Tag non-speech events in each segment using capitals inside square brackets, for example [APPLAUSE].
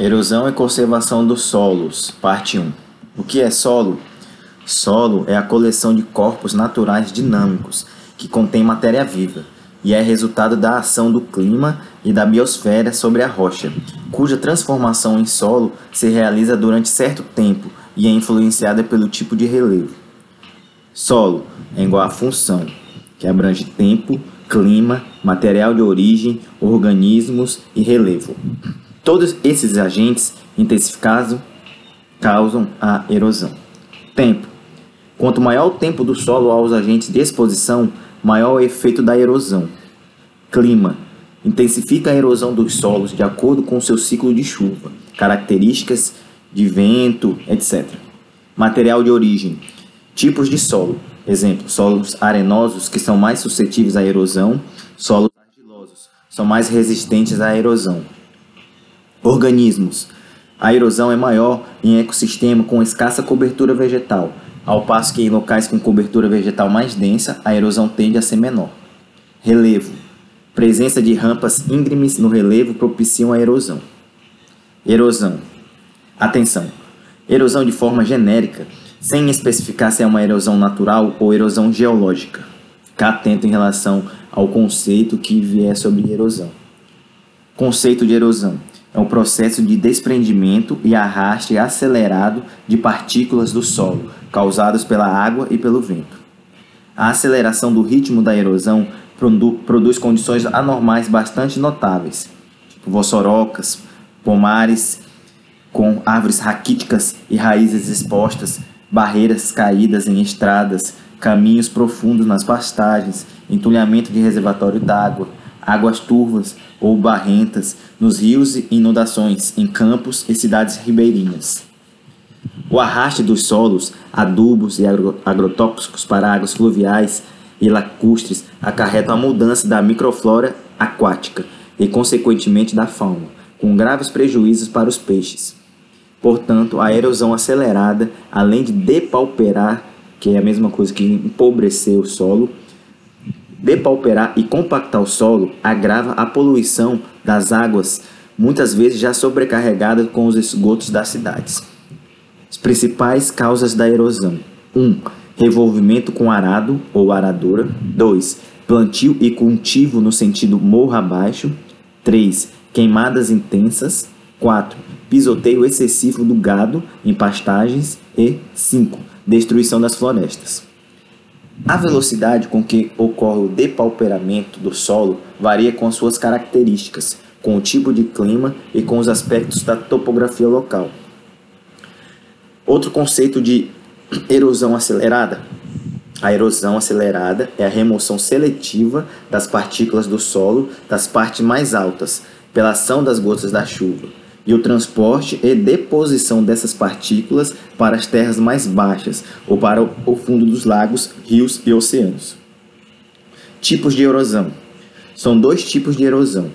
Erosão e conservação dos solos, parte 1. O que é solo? Solo é a coleção de corpos naturais dinâmicos que contém matéria viva e é resultado da ação do clima e da biosfera sobre a rocha, cuja transformação em solo se realiza durante certo tempo e é influenciada pelo tipo de relevo. Solo é igual a função, que abrange tempo, clima, material de origem, organismos e relevo. Todos esses agentes intensificados causam a erosão. Tempo. Quanto maior o tempo do solo aos agentes de exposição, maior o efeito da erosão. Clima. Intensifica a erosão dos solos de acordo com seu ciclo de chuva, características de vento, etc. Material de origem. Tipos de solo. Exemplo, solos arenosos que são mais suscetíveis à erosão, solos argilosos são mais resistentes à erosão. Organismos. A erosão é maior em ecossistema com escassa cobertura vegetal, ao passo que em locais com cobertura vegetal mais densa, a erosão tende a ser menor. Relevo. Presença de rampas íngremes no relevo propiciam a erosão. Erosão. Atenção! Erosão de forma genérica, sem especificar se é uma erosão natural ou erosão geológica. Ficar atento em relação ao conceito que vier sobre erosão. Conceito de erosão é um processo de desprendimento e arraste acelerado de partículas do solo, causados pela água e pelo vento. A aceleração do ritmo da erosão produ produz condições anormais bastante notáveis, tipo vossorocas, pomares com árvores raquíticas e raízes expostas, barreiras caídas em estradas, caminhos profundos nas pastagens, entulhamento de reservatório d'água, águas turvas ou barrentas nos rios e inundações em campos e cidades ribeirinhas. O arraste dos solos, adubos e agro agrotóxicos para águas fluviais e lacustres acarretam a mudança da microflora aquática e, consequentemente, da fauna, com graves prejuízos para os peixes. Portanto, a erosão acelerada, além de depauperar, que é a mesma coisa que empobrecer o solo, depauperar e compactar o solo agrava a poluição das águas, muitas vezes já sobrecarregadas com os esgotos das cidades. As principais causas da erosão: 1. Um, revolvimento com arado ou aradora. 2. Plantio e cultivo no sentido morro abaixo. 3. Queimadas intensas. 4. Pisoteio excessivo do gado em pastagens. E 5. Destruição das florestas. A velocidade com que ocorre o depauperamento do solo varia com suas características, com o tipo de clima e com os aspectos da topografia local. Outro conceito de erosão acelerada. A erosão acelerada é a remoção seletiva das partículas do solo das partes mais altas, pela ação das gotas da chuva, e o transporte e deposição dessas partículas para as terras mais baixas ou para o fundo dos lagos, rios e oceanos. Tipos de erosão: são dois tipos de erosão: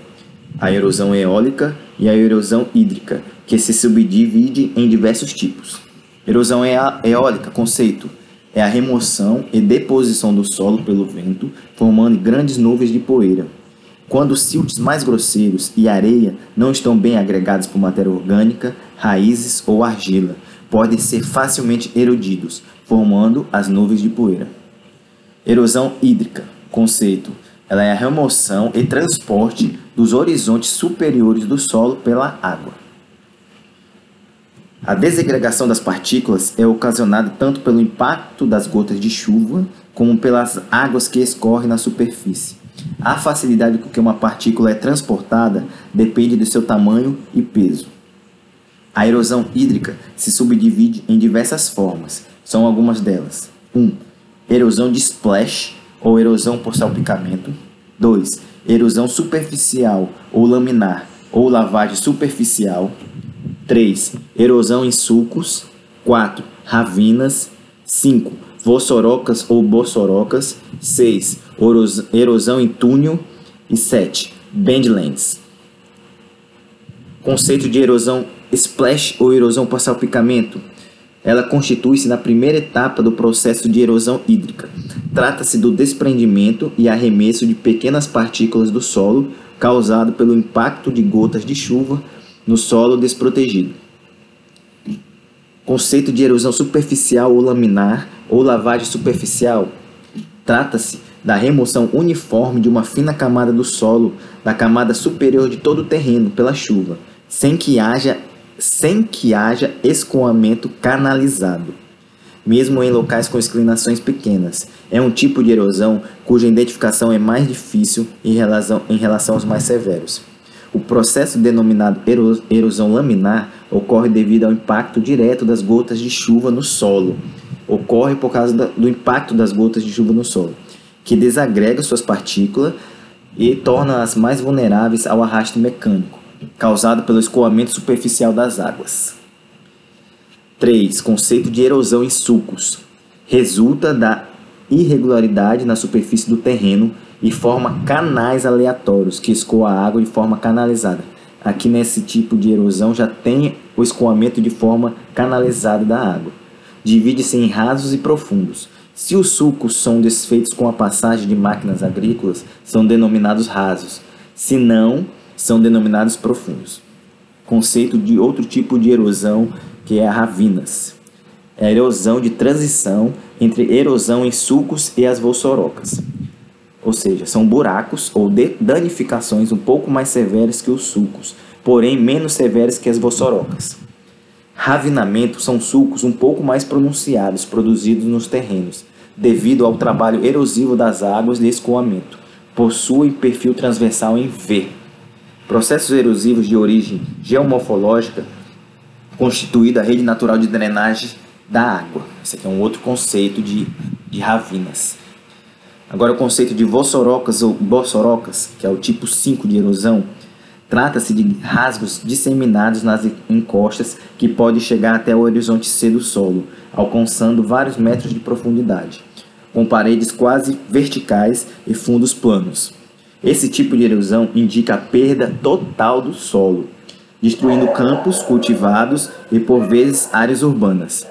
a erosão eólica e a erosão hídrica, que se subdivide em diversos tipos. Erosão eólica, conceito, é a remoção e deposição do solo pelo vento, formando grandes nuvens de poeira. Quando siltes mais grosseiros e areia não estão bem agregados por matéria orgânica, raízes ou argila, podem ser facilmente erodidos, formando as nuvens de poeira. Erosão hídrica, conceito, ela é a remoção e transporte dos horizontes superiores do solo pela água. A desagregação das partículas é ocasionada tanto pelo impacto das gotas de chuva como pelas águas que escorrem na superfície. A facilidade com que uma partícula é transportada depende do seu tamanho e peso. A erosão hídrica se subdivide em diversas formas. São algumas delas. 1. Um, erosão de splash ou erosão por salpicamento. 2. Erosão superficial ou laminar ou lavagem superficial. 3. Erosão em sulcos. 4. Ravinas. 5 vossorocas ou bossorocas. 6. Erosão em túnel. E 7. Bandlands. Conceito de erosão splash ou erosão por salpicamento. Ela constitui-se na primeira etapa do processo de erosão hídrica. Trata-se do desprendimento e arremesso de pequenas partículas do solo causado pelo impacto de gotas de chuva no solo desprotegido. Conceito de erosão superficial ou laminar ou lavagem superficial. Trata-se da remoção uniforme de uma fina camada do solo da camada superior de todo o terreno pela chuva, sem que haja, sem que haja escoamento canalizado. Mesmo em locais com inclinações pequenas, é um tipo de erosão cuja identificação é mais difícil em relação, em relação aos mais severos. O processo denominado erosão laminar ocorre devido ao impacto direto das gotas de chuva no solo. Ocorre por causa do impacto das gotas de chuva no solo, que desagrega suas partículas e torna-as mais vulneráveis ao arrasto mecânico, causado pelo escoamento superficial das águas. 3. Conceito de erosão em sulcos. Resulta da irregularidade na superfície do terreno e forma canais aleatórios que escoam a água de forma canalizada. Aqui nesse tipo de erosão já tem o escoamento de forma canalizada da água. Divide-se em rasos e profundos. Se os sulcos são desfeitos com a passagem de máquinas agrícolas, são denominados rasos. Se não, são denominados profundos. Conceito de outro tipo de erosão que é a ravinas. É a erosão de transição entre erosão em sulcos e as volsorocas ou seja, são buracos ou danificações um pouco mais severas que os sulcos, porém menos severas que as vossorocas. Ravinamento são sulcos um pouco mais pronunciados produzidos nos terrenos, devido ao trabalho erosivo das águas de escoamento. Possuem perfil transversal em V. Processos erosivos de origem geomorfológica constituída a rede natural de drenagem da água. Esse aqui é um outro conceito de, de ravinas. Agora, o conceito de vossorocas ou bossorocas, que é o tipo 5 de erosão, trata-se de rasgos disseminados nas encostas que pode chegar até o horizonte C do solo, alcançando vários metros de profundidade, com paredes quase verticais e fundos planos. Esse tipo de erosão indica a perda total do solo, destruindo campos cultivados e por vezes áreas urbanas.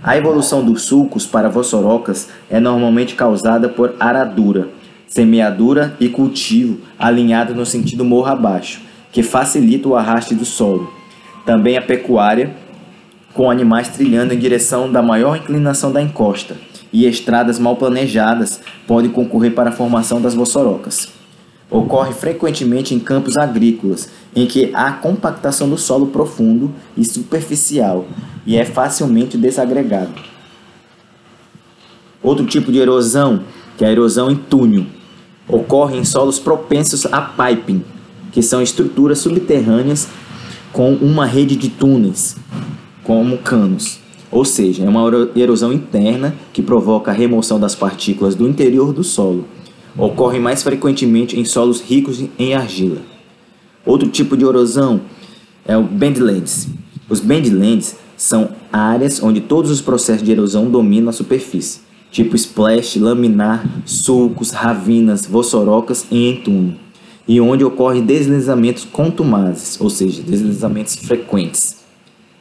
A evolução dos sulcos para vossorocas é normalmente causada por aradura, semeadura e cultivo alinhado no sentido morro abaixo, que facilita o arraste do solo. Também a pecuária, com animais trilhando em direção da maior inclinação da encosta, e estradas mal planejadas podem concorrer para a formação das vossorocas. Ocorre frequentemente em campos agrícolas, em que há compactação do solo profundo e superficial e é facilmente desagregado. Outro tipo de erosão, que é a erosão em túnel, ocorre em solos propensos a piping, que são estruturas subterrâneas com uma rede de túneis, como canos. Ou seja, é uma erosão interna que provoca a remoção das partículas do interior do solo Ocorre mais frequentemente em solos ricos em argila. Outro tipo de erosão é o bandlands. Os bandlands são áreas onde todos os processos de erosão dominam a superfície, tipo splash, laminar, sulcos, ravinas, vossorocas e entulho, e onde ocorrem deslizamentos contumazes, ou seja, deslizamentos frequentes.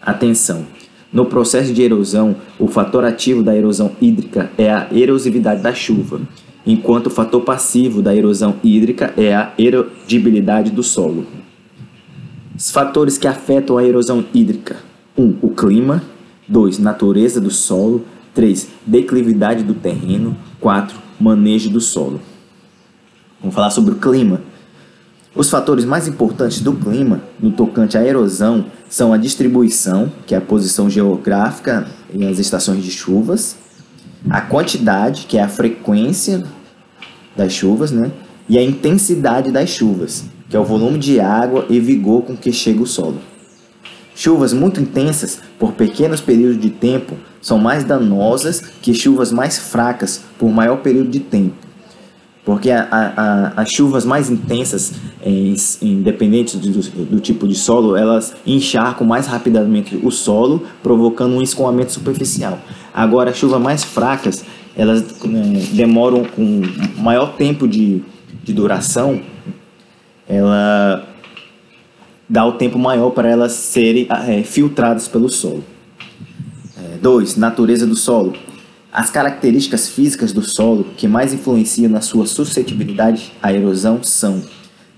Atenção! No processo de erosão, o fator ativo da erosão hídrica é a erosividade da chuva, enquanto o fator passivo da erosão hídrica é a erodibilidade do solo. Os fatores que afetam a erosão hídrica: 1. Um, o clima, 2. Natureza do solo, 3. Declividade do terreno, 4. Manejo do solo. Vamos falar sobre o clima. Os fatores mais importantes do clima no tocante à erosão são a distribuição, que é a posição geográfica e as estações de chuvas, a quantidade, que é a frequência das chuvas, né? E a intensidade das chuvas, que é o volume de água e vigor com que chega o solo. Chuvas muito intensas por pequenos períodos de tempo são mais danosas que chuvas mais fracas por maior período de tempo. Porque a, a, as chuvas mais intensas, em, independente do, do, tipo de solo, elas encharcam mais rapidamente o solo, provocando um escoamento superficial. Agora, chuvas mais fracas, elas né, demoram com maior tempo de, de duração, ela dá o tempo maior para elas serem é, filtradas pelo solo. 2. É, natureza do solo. As características físicas do solo que mais influenciam na sua suscetibilidade à erosão são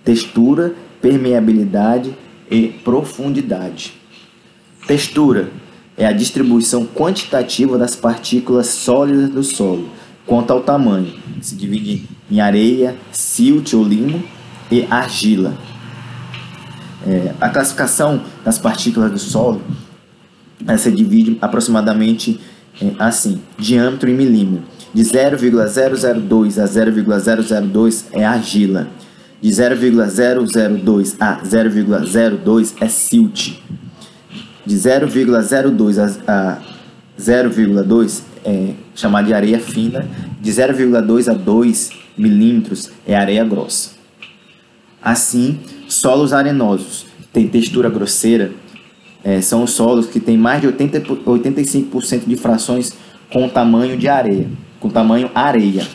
textura, permeabilidade, e profundidade. Textura é a distribuição quantitativa das partículas sólidas do solo quanto ao tamanho. Se divide em areia, silt ou limo e argila. É, a classificação das partículas do solo se divide aproximadamente assim: diâmetro em milímetro. De 0,002 a 0,002 é argila. De 0,002 a 0,02 é silt. De 0,02 a 0,2 é chamada de areia fina. De 0,2 a 2 milímetros é areia grossa. Assim, solos arenosos têm textura grosseira é, são os solos que têm mais de 80, 85% de frações com tamanho de areia, com tamanho areia.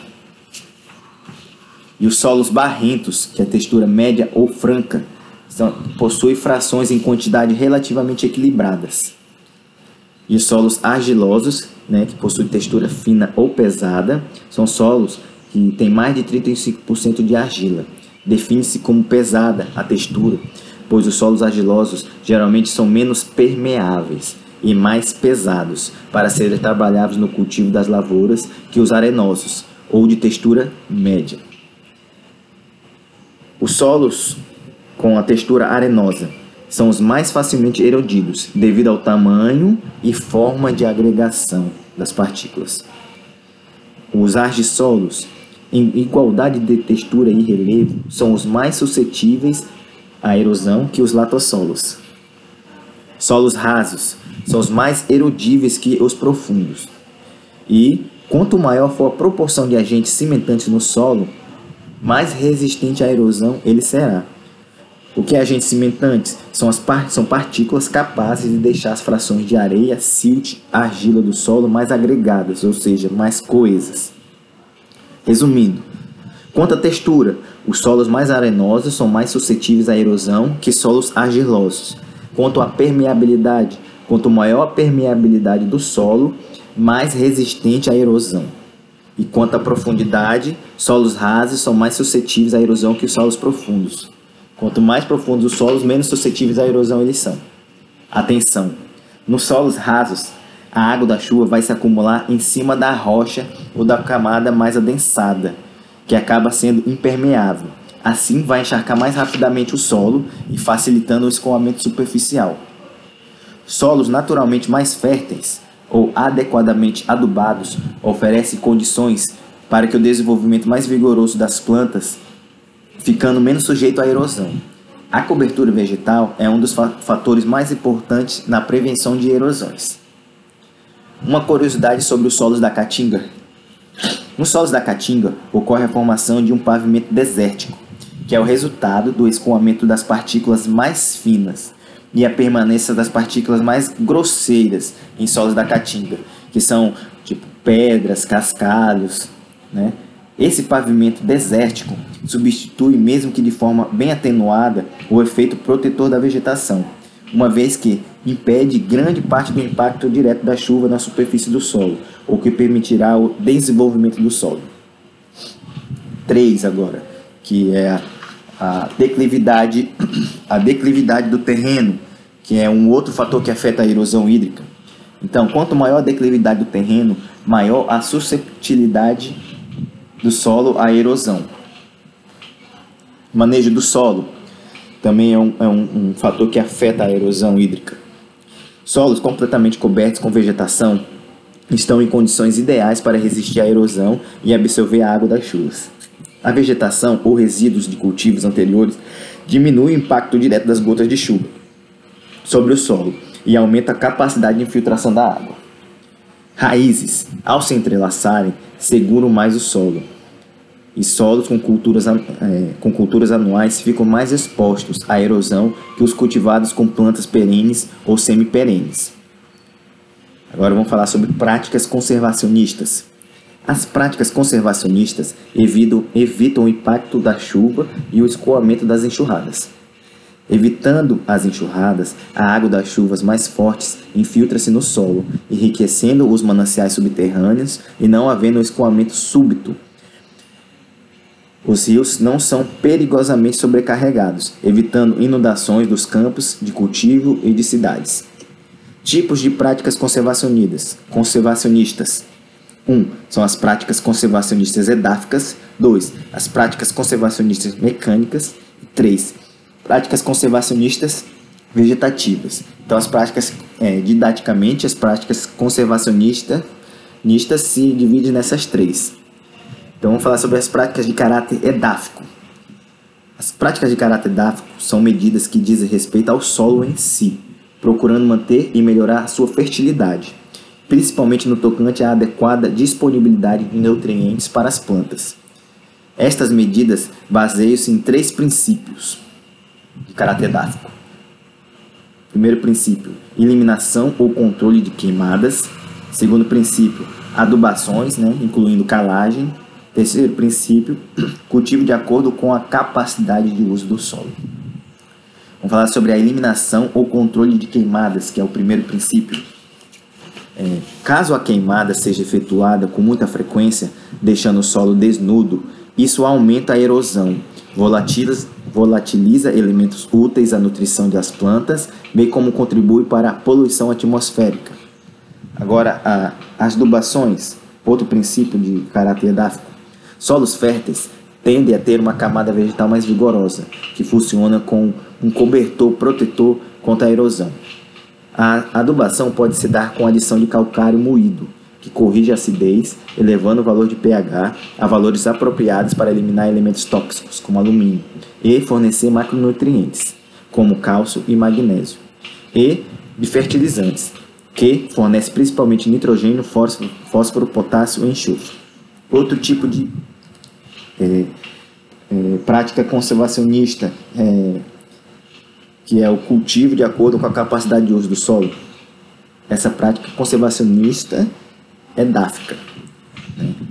E os solos barrentos, que é a textura média ou franca, são, possuem frações em quantidade relativamente equilibradas. E os solos argilosos, né, que possuem textura fina ou pesada, são solos que têm mais de 35% de argila. Define-se como pesada a textura, pois os solos argilosos geralmente são menos permeáveis e mais pesados para serem trabalhados no cultivo das lavouras que os arenosos, ou de textura média. Os solos com a textura arenosa são os mais facilmente erodidos devido ao tamanho e forma de agregação das partículas. Os argissolos, em igualdade de textura e relevo, são os mais suscetíveis à erosão que os latossolos. Solos rasos são os mais erodíveis que os profundos. E quanto maior for a proporção de agentes cimentantes no solo, mais resistente à erosão ele será. O que é agentes cimentantes? São, as par são partículas capazes de deixar as frações de areia, silt, argila do solo mais agregadas, ou seja, mais coesas. Resumindo, quanto à textura, os solos mais arenosos são mais suscetíveis à erosão que solos argilosos. Quanto à permeabilidade, quanto maior a permeabilidade do solo, mais resistente à erosão. E quanto à profundidade, solos rasos são mais suscetíveis à erosão que os solos profundos. Quanto mais profundos os solos, menos suscetíveis à erosão eles são. Atenção! Nos solos rasos, a água da chuva vai se acumular em cima da rocha ou da camada mais adensada, que acaba sendo impermeável. Assim, vai encharcar mais rapidamente o solo e facilitando o escoamento superficial. Solos naturalmente mais férteis ou adequadamente adubados oferecem condições para que o desenvolvimento mais vigoroso das plantas, ficando menos sujeito à erosão. A cobertura vegetal é um dos fatores mais importantes na prevenção de erosões. Uma curiosidade sobre os solos da Caatinga. Nos solos da Caatinga ocorre a formação de um pavimento desértico, que é o resultado do escoamento das partículas mais finas e a permanência das partículas mais grosseiras em solos da Caatinga, que são tipo pedras, cascalhos, né? Esse pavimento desértico substitui, mesmo que de forma bem atenuada, o efeito protetor da vegetação, uma vez que impede grande parte do impacto direto da chuva na superfície do solo, o que permitirá o desenvolvimento do solo. 3 agora, que é a declividade, [CLEARS THROAT] a declividade do terreno, que é um outro fator que afeta a erosão hídrica. Então, quanto maior a declividade do terreno, maior a susceptibilidade do solo à erosão. Manejo do solo também é um, é um, um fator que afeta a erosão hídrica. Solos completamente cobertos com vegetação estão em condições ideais para resistir à erosão e absorver a água das chuvas. A vegetação ou resíduos de cultivos anteriores diminui o impacto direto das gotas de chuva sobre o solo e aumenta a capacidade de infiltração da água. Raízes, ao se entrelaçarem, seguram mais o solo. E solos com culturas, é, com culturas anuais ficam mais expostos à erosão que os cultivados com plantas perenes ou semi-perenes. Agora vamos falar sobre práticas conservacionistas. As práticas conservacionistas evitam, evitam o impacto da chuva e o escoamento das enxurradas. Evitando as enxurradas, a água das chuvas mais fortes infiltra-se no solo, enriquecendo os mananciais subterrâneos e não havendo escoamento súbito. Os rios não são perigosamente sobrecarregados, evitando inundações dos campos de cultivo e de cidades. Tipos de práticas conservacionistas. Conservacionistas. 1. Um, são as práticas conservacionistas edáficas. 2. As práticas conservacionistas mecânicas. 3. Práticas conservacionistas vegetativas. Então, as práticas, é, didaticamente, as práticas conservacionistas se dividem nessas três. Então vamos falar sobre as práticas de caráter edáfico. As práticas de caráter edáfico são medidas que dizem respeito ao solo em si, procurando manter e melhorar sua fertilidade, principalmente no tocante à adequada disponibilidade de nutrientes para as plantas. Estas medidas baseiam-se em três princípios de caráter edáfico. Primeiro princípio, eliminação ou controle de queimadas. Segundo princípio, adubações, né, incluindo calagem. Terceiro princípio, [CLEARS THROAT] cultivo de acordo com a capacidade de uso do solo. Vamos falar sobre a eliminação ou controle de queimadas, que é o primeiro princípio. É, caso a queimada seja efetuada com muita frequência, deixando o solo desnudo, isso aumenta a erosão, volatiliza, volatiliza elementos úteis à nutrição das plantas, bem como contribui para a poluição atmosférica. Agora, a, as adubações, outro princípio de caráter edáfico, Solos férteis tendem a ter uma camada vegetal mais vigorosa, que funciona com um cobertor protetor contra a erosão. A adubação pode se dar com adição de calcário moído, que corrige a acidez, elevando o valor de pH a valores apropriados para eliminar elementos tóxicos, como alumínio, e fornecer macronutrientes, como cálcio e magnésio, e de fertilizantes, que fornece principalmente nitrogênio, fósforo, fósforo potássio e enxofre. Outro tipo de é, é, prática conservacionista, é, que é o cultivo de acordo com a capacidade de uso do solo. Essa prática conservacionista é dáfica.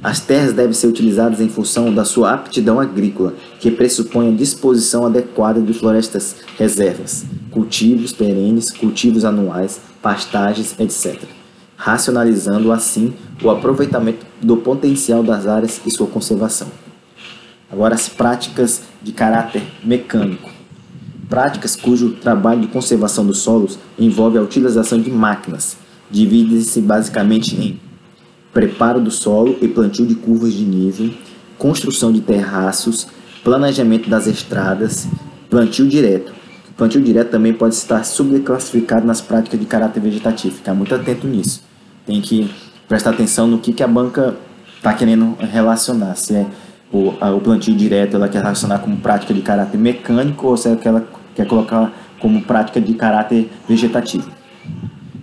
As terras devem ser utilizadas em função da sua aptidão agrícola, que pressupõe a disposição adequada de florestas reservas, cultivos perenes, cultivos anuais, pastagens, etc., racionalizando assim o aproveitamento do potencial das áreas e sua conservação. Agora, as práticas de caráter mecânico. Práticas cujo trabalho de conservação dos solos envolve a utilização de máquinas. Divide-se basicamente em preparo do solo e plantio de curvas de nível, construção de terraços, planejamento das estradas, plantio direto. O plantio direto também pode estar subclassificado nas práticas de caráter vegetativo. Ficar muito atento nisso. Tem que prestar atenção no que, que a banca está querendo relacionar. Se é o, a, o plantio direto ela quer relacionar como prática de caráter mecânico ou se ela quer colocar como prática de caráter vegetativo.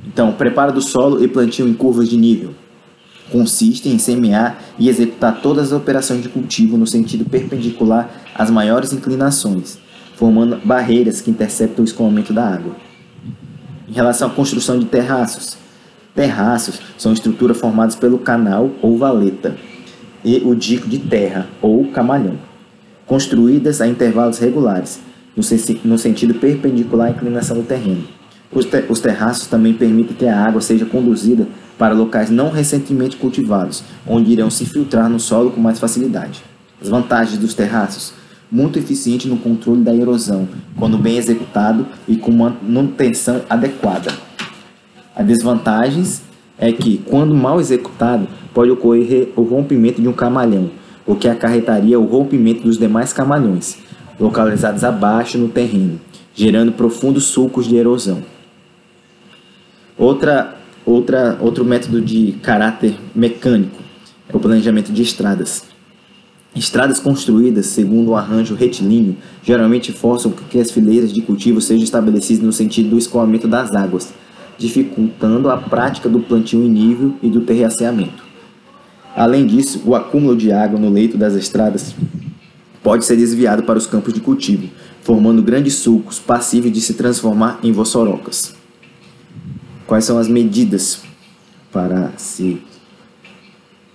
Então, preparo do solo e plantio em curvas de nível. Consiste em semear e executar todas as operações de cultivo no sentido perpendicular às maiores inclinações, formando barreiras que interceptam o escoamento da água. Em relação à construção de terraços, terraços são estruturas formadas pelo canal ou valeta, e o dico de terra, ou camalhão, construídas a intervalos regulares, no, no sentido perpendicular à inclinação do terreno. Os, te os terraços também permitem que a água seja conduzida para locais não recentemente cultivados, onde irão se filtrar no solo com mais facilidade. As vantagens dos terraços muito eficiente no controle da erosão, quando bem executado e com manutenção adequada. As desvantagens é que, quando mal executado, pode ocorrer o rompimento de um camalhão, o que acarretaria o rompimento dos demais camalhões, localizados abaixo no terreno, gerando profundos sulcos de erosão. Outra, outra, outro método de caráter mecânico é o planejamento de estradas. Estradas construídas segundo um arranjo retilíneo geralmente forçam que as fileiras de cultivo sejam estabelecidas no sentido do escoamento das águas, dificultando a prática do plantio em nível e do terraceamento. Além disso, o acúmulo de água no leito das estradas pode ser desviado para os campos de cultivo, formando grandes sulcos passíveis de se transformar em vossorocas. Quais são as medidas para se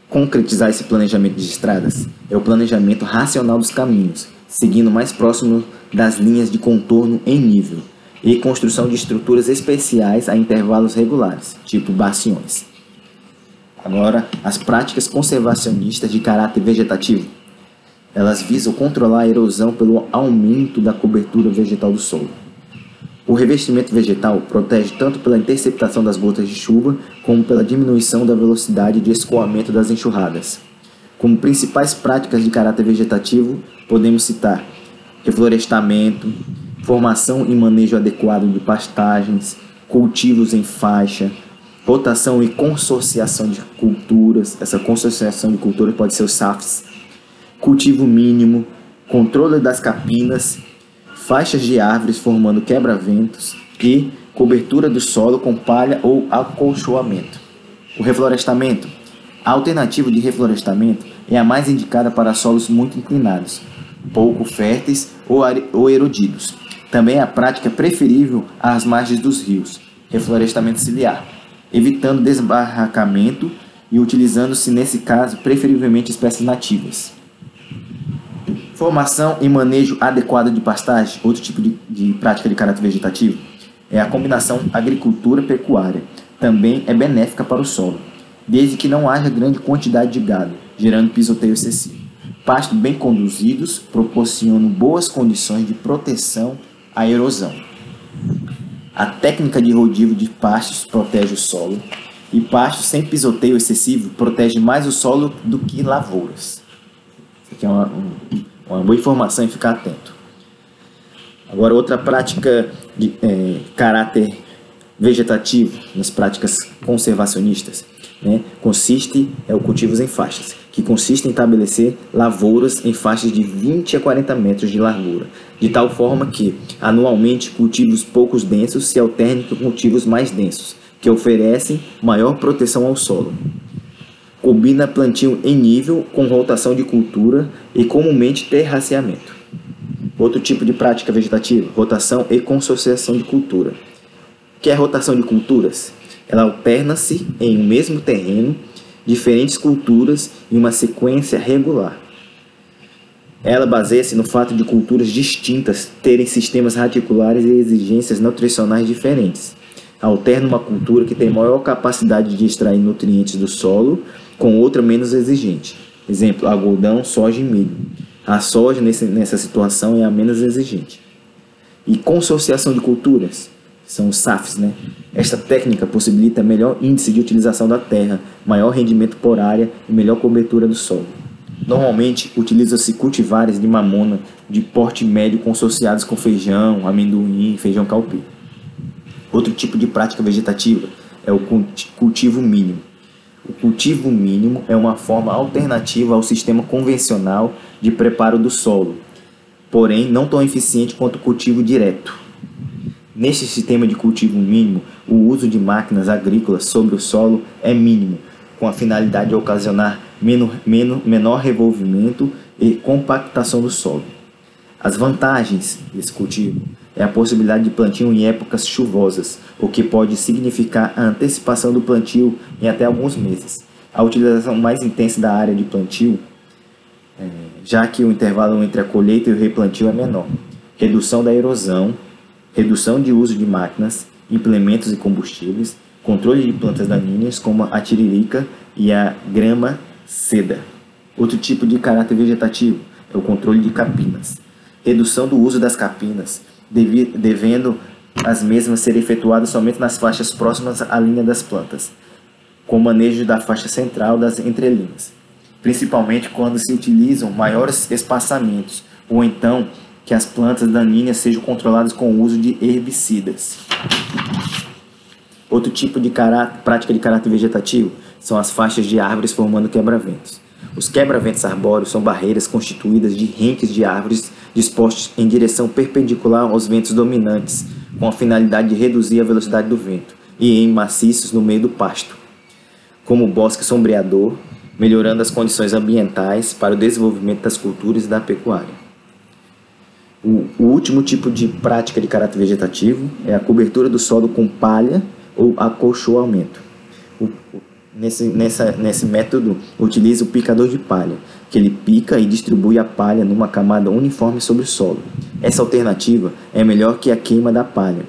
concretizar esse planejamento de estradas? É o planejamento racional dos caminhos, seguindo mais próximo das linhas de contorno em nível, e construção de estruturas especiais a intervalos regulares, tipo bastiões. Agora, as práticas conservacionistas de caráter vegetativo. Elas visam controlar a erosão pelo aumento da cobertura vegetal do solo. O revestimento vegetal protege tanto pela interceptação das gotas de chuva, como pela diminuição da velocidade de escoamento das enxurradas. Como principais práticas de caráter vegetativo, podemos citar reflorestamento, formação e manejo adequado de pastagens, cultivos em faixa, rotação e consorciação de culturas. Essa consorciação de culturas pode ser os SAFs, cultivo mínimo, controle das capinas, faixas de árvores formando quebra-ventos e cobertura do solo com palha ou acolchoamento. O reflorestamento. A alternativa de reflorestamento é a mais indicada para solos muito inclinados, pouco férteis ou erodidos. Também é a prática preferível às margens dos rios, reflorestamento ciliar, evitando desbarracamento e utilizando-se, nesse caso, preferivelmente espécies nativas. Formação e manejo adequado de pastagem, outro tipo de, de prática de caráter vegetativo, é a combinação agricultura-pecuária. Também é benéfica para o solo, desde que não haja grande quantidade de gado, gerando pisoteio excessivo. Pastos bem conduzidos proporcionam boas condições de proteção à erosão. A técnica de rodízio de pastos protege o solo, e pastos sem pisoteio excessivo protege mais o solo do que lavouras. Isso aqui é uma, uma boa informação e ficar atento. Agora, outra prática de é, caráter vegetativo nas práticas conservacionistas né, consiste é o cultivos em faixas, que consiste em estabelecer lavouras em faixas de 20 a 40 metros de largura, de tal forma que anualmente cultivos poucos densos se alternem com cultivos mais densos, que oferecem maior proteção ao solo. Combina plantio em nível com rotação de cultura e comumente terraceamento. Outro tipo de prática vegetativa, rotação e consociação de cultura. Que é rotação de culturas? Ela alterna-se em um mesmo terreno diferentes culturas em uma sequência regular. Ela baseia-se no fato de culturas distintas terem sistemas radiculares e exigências nutricionais diferentes. Alterna uma cultura que tem maior capacidade de extrair nutrientes do solo com outra menos exigente. Exemplo, algodão, soja e milho. A soja nesse, nessa situação é a menos exigente. E consociação de culturas, são os SAFs, né? Esta técnica possibilita melhor índice de utilização da terra, maior rendimento por área e melhor cobertura do solo. Normalmente, utiliza-se cultivares de mamona de porte médio consociados com feijão, amendoim, feijão calpi. Outro tipo de prática vegetativa é o cultivo mínimo. O cultivo mínimo é uma forma alternativa ao sistema convencional de preparo do solo, porém não tão eficiente quanto o cultivo direto. Neste sistema de cultivo mínimo, o uso de máquinas agrícolas sobre o solo é mínimo, com a finalidade de ocasionar menor, menor revolvimento e compactação do solo. As vantagens desse cultivo é a possibilidade de plantio em épocas chuvosas, o que pode significar a antecipação do plantio em até alguns meses. A utilização mais intensa da área de plantio, é, já que o intervalo entre a colheita e o replantio é menor. Redução da erosão, redução de uso de máquinas, implementos e combustíveis, controle de plantas daninhas como a tiririca e a grama seda. Outro tipo de caráter vegetativo é o controle de capinas. Redução do uso das capinas, devendo as mesmas ser efetuadas somente nas faixas próximas à linha das plantas, com manejo da faixa central das entrelinhas, principalmente quando se utilizam maiores espaçamentos, ou então que as plantas daninhas sejam controladas com o uso de herbicidas. Outro tipo de prática de caráter vegetativo são as faixas de árvores formando quebra-ventos. Os quebra-ventos arbóreos são barreiras constituídas de renques de árvores dispostos em direção perpendicular aos ventos dominantes, com a finalidade de reduzir a velocidade do vento, e em maciços no meio do pasto, como bosque sombreador, melhorando as condições ambientais para o desenvolvimento das culturas e da pecuária. O, o último tipo de prática de caráter vegetativo é a cobertura do solo com palha ou acolchoamento. O, nesse, nessa, nesse método, utiliza o picador de palha, que ele pica e distribui a palha numa camada uniforme sobre o solo. Essa alternativa é melhor que a queima da palha,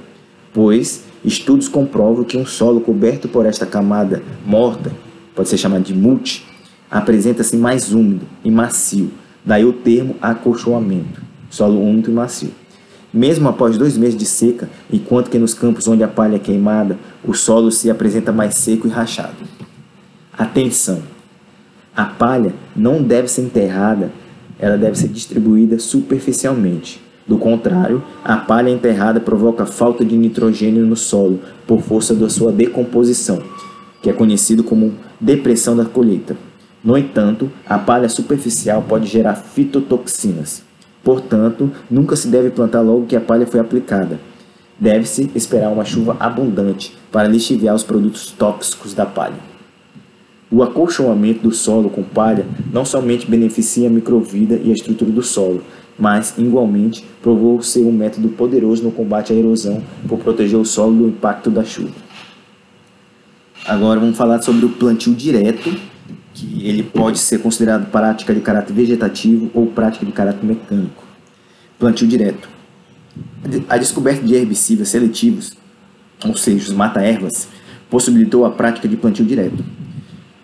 pois estudos comprovam que um solo coberto por esta camada morta, pode ser chamado de mulch, apresenta-se mais úmido e macio, Daí o termo acolchoamento, solo úmido e macio. Mesmo após dois meses de seca, enquanto que nos campos onde a palha é queimada, o solo se apresenta mais seco e rachado. Atenção! A palha não deve ser enterrada, ela deve ser distribuída superficialmente. Do contrário, a palha enterrada provoca falta de nitrogênio no solo por força da sua decomposição, que é conhecido como depressão da colheita. No entanto, a palha superficial pode gerar fitotoxinas. Portanto, nunca se deve plantar logo que a palha foi aplicada. Deve-se esperar uma chuva abundante para lixiviar os produtos tóxicos da palha. O acolchoamento do solo com palha não somente beneficia a microvida e a estrutura do solo, mas, igualmente, provou ser um método poderoso no combate à erosão por proteger o solo do impacto da chuva. Agora vamos falar sobre o plantio direto, que ele pode ser considerado prática de caráter vegetativo ou prática de caráter mecânico. Plantio direto. A descoberta de herbicidas seletivos, ou seja, os mata-ervas, possibilitou a prática de plantio direto.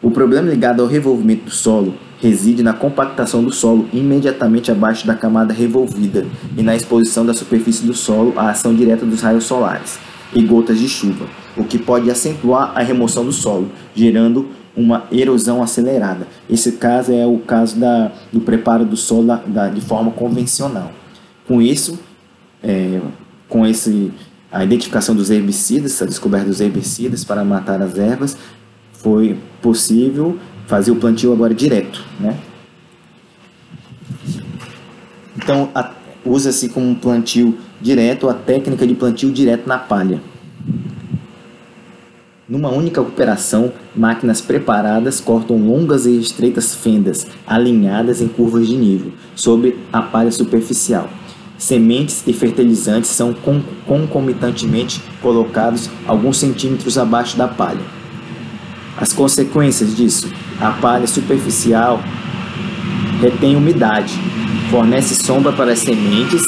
O problema ligado ao revolvimento do solo reside na compactação do solo imediatamente abaixo da camada revolvida e na exposição da superfície do solo à ação direta dos raios solares e gotas de chuva, o que pode acentuar a remoção do solo, gerando uma erosão acelerada. Esse caso é o caso da, do preparo do solo da, da, de forma convencional. Com isso, é, com esse, a identificação dos herbicidas, a descoberta dos herbicidas para matar as ervas, foi possível fazer o plantio agora direto, né? Então, usa-se como plantio direto a técnica de plantio direto na palha. Numa única operação, máquinas preparadas cortam longas e estreitas fendas, alinhadas em curvas de nível, sobre a palha superficial. Sementes e fertilizantes são concomitantemente colocados alguns centímetros abaixo da palha. As consequências disso: a palha superficial retém umidade, fornece sombra para as sementes